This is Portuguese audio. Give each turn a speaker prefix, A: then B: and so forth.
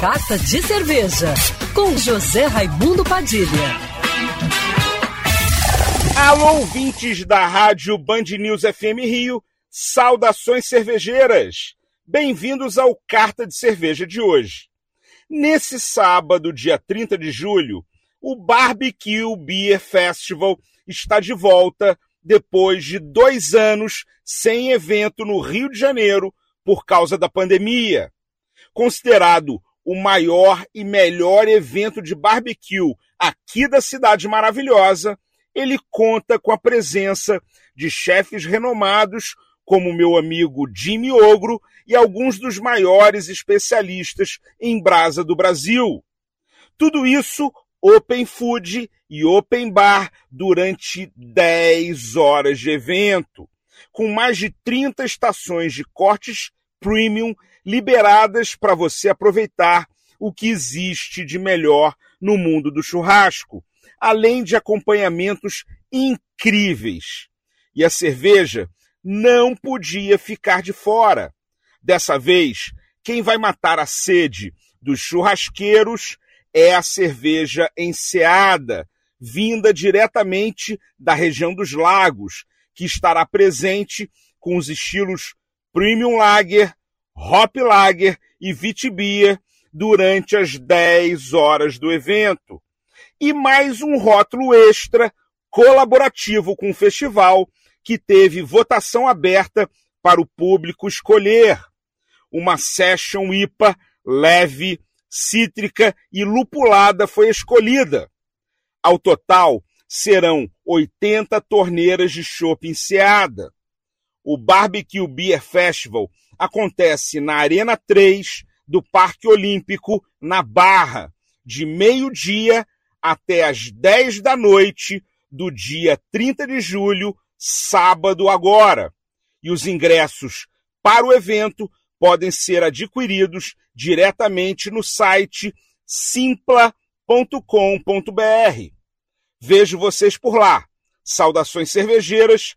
A: Carta de Cerveja, com José Raimundo Padilha.
B: Alô, ouvintes da rádio Band News FM Rio, saudações cervejeiras! Bem-vindos ao Carta de Cerveja de hoje. Nesse sábado, dia 30 de julho, o Barbecue Beer Festival está de volta depois de dois anos sem evento no Rio de Janeiro por causa da pandemia. Considerado o maior e melhor evento de barbecue aqui da cidade maravilhosa, ele conta com a presença de chefes renomados como meu amigo Jimmy Ogro e alguns dos maiores especialistas em brasa do Brasil. Tudo isso open food e open bar durante 10 horas de evento, com mais de 30 estações de cortes premium liberadas para você aproveitar o que existe de melhor no mundo do churrasco, além de acompanhamentos incríveis. E a cerveja não podia ficar de fora. Dessa vez, quem vai matar a sede dos churrasqueiros é a cerveja enseada, vinda diretamente da região dos lagos, que estará presente com os estilos Premium Lager, Hop Lager e Vitibia durante as 10 horas do evento. E mais um rótulo extra colaborativo com o festival, que teve votação aberta para o público escolher. Uma Session IPA leve, cítrica e lupulada foi escolhida. Ao total, serão 80 torneiras de chopp enseada. O Barbecue Beer Festival acontece na Arena 3 do Parque Olímpico, na Barra, de meio-dia até as 10 da noite do dia 30 de julho, sábado agora. E os ingressos para o evento podem ser adquiridos diretamente no site simpla.com.br. Vejo vocês por lá. Saudações cervejeiras